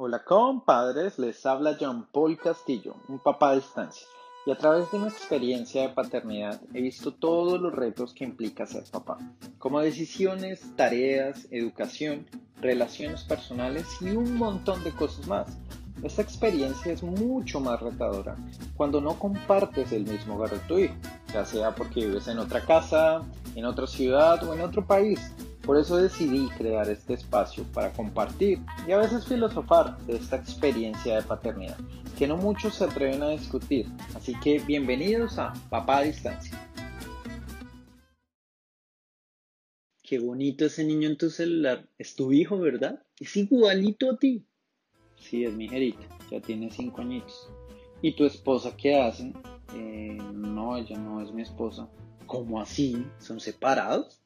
Hola compadres, les habla John Paul Castillo, un papá a distancia, y a través de mi experiencia de paternidad he visto todos los retos que implica ser papá, como decisiones, tareas, educación, relaciones personales y un montón de cosas más. Esta experiencia es mucho más retadora cuando no compartes el mismo hogar tu hijo, ya sea porque vives en otra casa, en otra ciudad o en otro país por eso decidí crear este espacio para compartir y a veces filosofar de esta experiencia de paternidad, que no muchos se atreven a discutir. Así que bienvenidos a Papá a Distancia. Qué bonito ese niño en tu celular. Es tu hijo, ¿verdad? Es igualito a ti. Sí, es mi jerita. Ya tiene cinco añitos. ¿Y tu esposa qué hace? Eh, no, ella no es mi esposa. ¿Cómo así? ¿Son separados?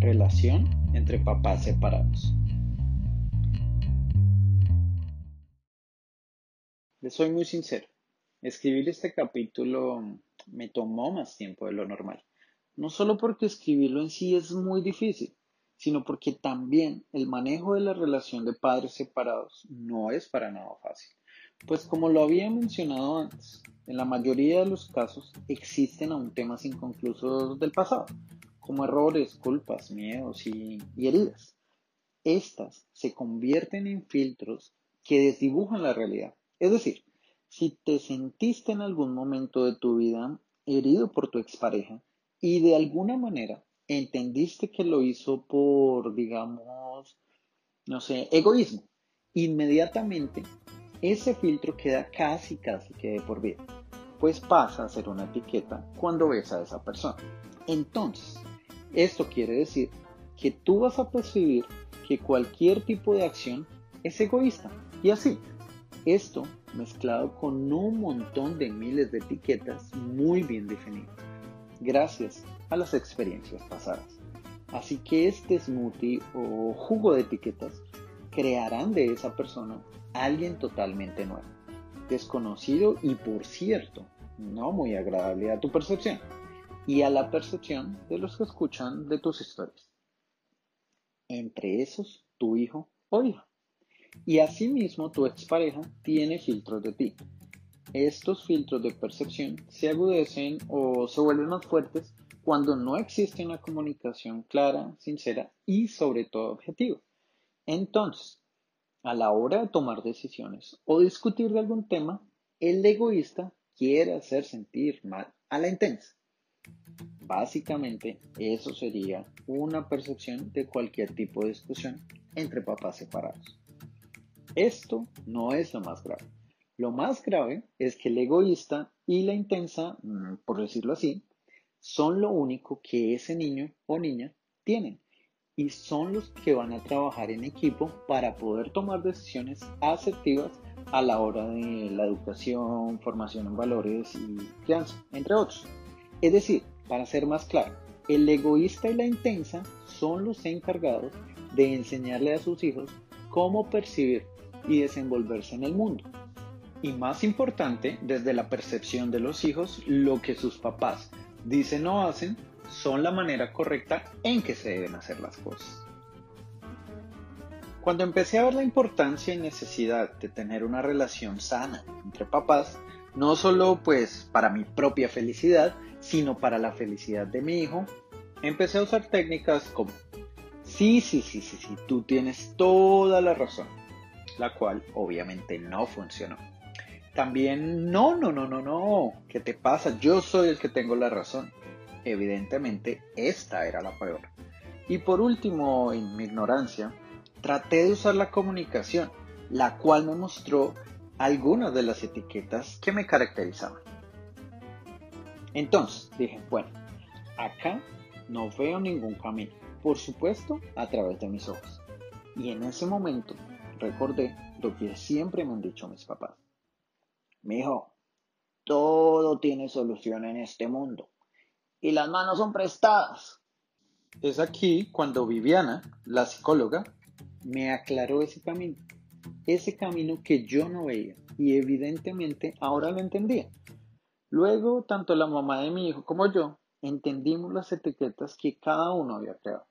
Relación entre papás separados. Les soy muy sincero. Escribir este capítulo me tomó más tiempo de lo normal. No solo porque escribirlo en sí es muy difícil, sino porque también el manejo de la relación de padres separados no es para nada fácil. Pues como lo había mencionado antes, en la mayoría de los casos existen aún temas inconclusos del pasado, como errores, culpas, miedos y, heridas. Estas se convierten en filtros que desdibujan la realidad. Es decir, si te sentiste en algún momento de tu vida herido por tu expareja y de alguna manera entendiste que lo hizo por, digamos, no sé, egoísmo, inmediatamente ese filtro queda casi, casi que de por vida, pues pasa a ser una etiqueta cuando ves a esa persona. Entonces, esto quiere decir que tú vas a percibir que cualquier tipo de acción es egoísta. Y así, esto mezclado con un montón de miles de etiquetas muy bien definidas, gracias a las experiencias pasadas. Así que este smoothie o jugo de etiquetas crearán de esa persona alguien totalmente nuevo, desconocido y por cierto, no muy agradable a tu percepción y a la percepción de los que escuchan de tus historias. Entre esos, tu hijo o hija. Y asimismo, tu expareja tiene filtros de ti. Estos filtros de percepción se agudecen o se vuelven más fuertes cuando no existe una comunicación clara, sincera y sobre todo objetiva. Entonces, a la hora de tomar decisiones o discutir de algún tema, el egoísta quiere hacer sentir mal a la intensa. Básicamente, eso sería una percepción de cualquier tipo de discusión entre papás separados. Esto no es lo más grave. Lo más grave es que el egoísta y la intensa, mm, por decirlo así, son lo único que ese niño o niña tienen y son los que van a trabajar en equipo para poder tomar decisiones asertivas a la hora de la educación, formación en valores y crianza, entre otros. Es decir, para ser más claro, el egoísta y la intensa son los encargados de enseñarle a sus hijos cómo percibir y desenvolverse en el mundo. Y más importante, desde la percepción de los hijos, lo que sus papás dicen o hacen son la manera correcta en que se deben hacer las cosas. Cuando empecé a ver la importancia y necesidad de tener una relación sana entre papás, no solo pues para mi propia felicidad, sino para la felicidad de mi hijo, empecé a usar técnicas como, sí, sí, sí, sí, sí, tú tienes toda la razón, la cual obviamente no funcionó. También, no, no, no, no, no, ¿qué te pasa? Yo soy el que tengo la razón. Evidentemente, esta era la peor. Y por último, en mi ignorancia, traté de usar la comunicación, la cual me mostró algunas de las etiquetas que me caracterizaban. Entonces dije, bueno, acá no veo ningún camino, por supuesto a través de mis ojos. Y en ese momento recordé lo que siempre me han dicho mis papás. Mi hijo, todo tiene solución en este mundo y las manos son prestadas. Es aquí cuando Viviana, la psicóloga, me aclaró ese camino, ese camino que yo no veía y evidentemente ahora lo entendía. Luego, tanto la mamá de mi hijo como yo entendimos las etiquetas que cada uno había creado.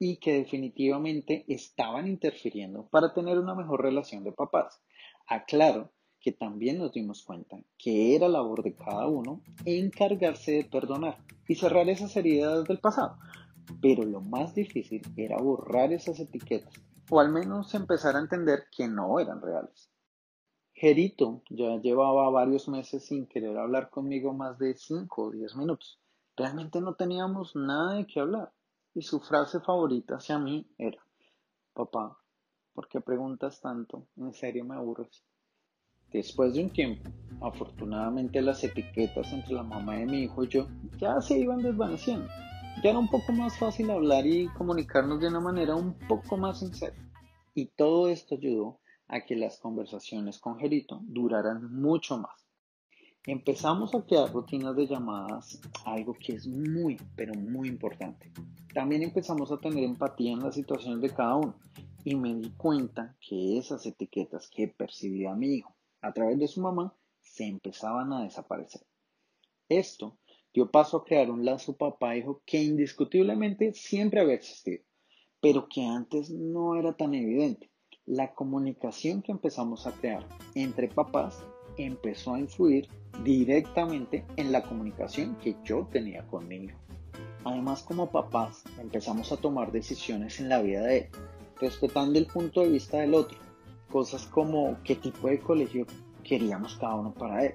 y que definitivamente estaban interfiriendo para tener una mejor relación de papás. Aclaro que también nos dimos cuenta que era labor de cada uno encargarse de perdonar y cerrar esas heridas del pasado. Pero lo más difícil era borrar esas etiquetas, o al menos empezar a entender que no eran reales. Gerito ya llevaba varios meses sin querer hablar conmigo más de 5 o 10 minutos. Realmente no teníamos nada de qué hablar. Y su frase favorita hacia mí era, papá, ¿por qué preguntas tanto? En serio me aburres. Después de un tiempo, afortunadamente las etiquetas entre la mamá de mi hijo y yo ya se iban desvaneciendo. Ya era un poco más fácil hablar y comunicarnos de una manera un poco más sincera. Y todo esto ayudó a que las conversaciones con Gerito duraran mucho más. Empezamos a crear rutinas de llamadas, algo que es muy, pero muy importante. También empezamos a tener empatía en las situaciones de cada uno y me di cuenta que esas etiquetas que percibía mi hijo a través de su mamá se empezaban a desaparecer. Esto dio paso a crear un lazo papá-hijo que indiscutiblemente siempre había existido, pero que antes no era tan evidente la comunicación que empezamos a crear entre papás empezó a influir directamente en la comunicación que yo tenía con mi hijo. Además, como papás, empezamos a tomar decisiones en la vida de él, respetando el punto de vista del otro. Cosas como qué tipo de colegio queríamos cada uno para él.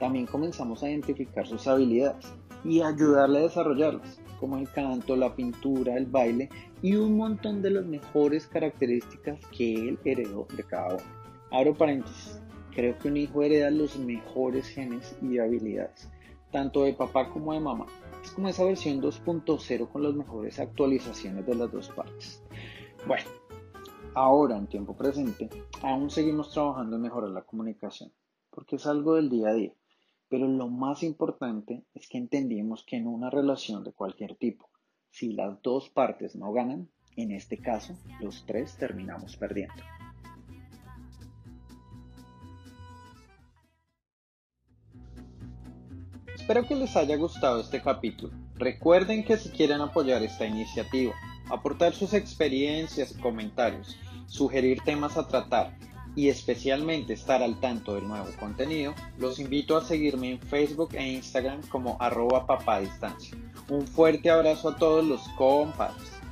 También comenzamos a identificar sus habilidades y ayudarle a desarrollarlas como el canto, la pintura, el baile y un montón de las mejores características que él heredó de cada uno. Abro paréntesis, creo que un hijo hereda los mejores genes y habilidades, tanto de papá como de mamá. Es como esa versión 2.0 con las mejores actualizaciones de las dos partes. Bueno, ahora en tiempo presente, aún seguimos trabajando en mejorar la comunicación, porque es algo del día a día pero lo más importante es que entendimos que en una relación de cualquier tipo, si las dos partes no ganan, en este caso los tres terminamos perdiendo. Espero que les haya gustado este capítulo. Recuerden que si quieren apoyar esta iniciativa, aportar sus experiencias y comentarios, sugerir temas a tratar y especialmente estar al tanto del nuevo contenido, los invito a seguirme en Facebook e Instagram como arroba papadistancia. Un fuerte abrazo a todos los compadres.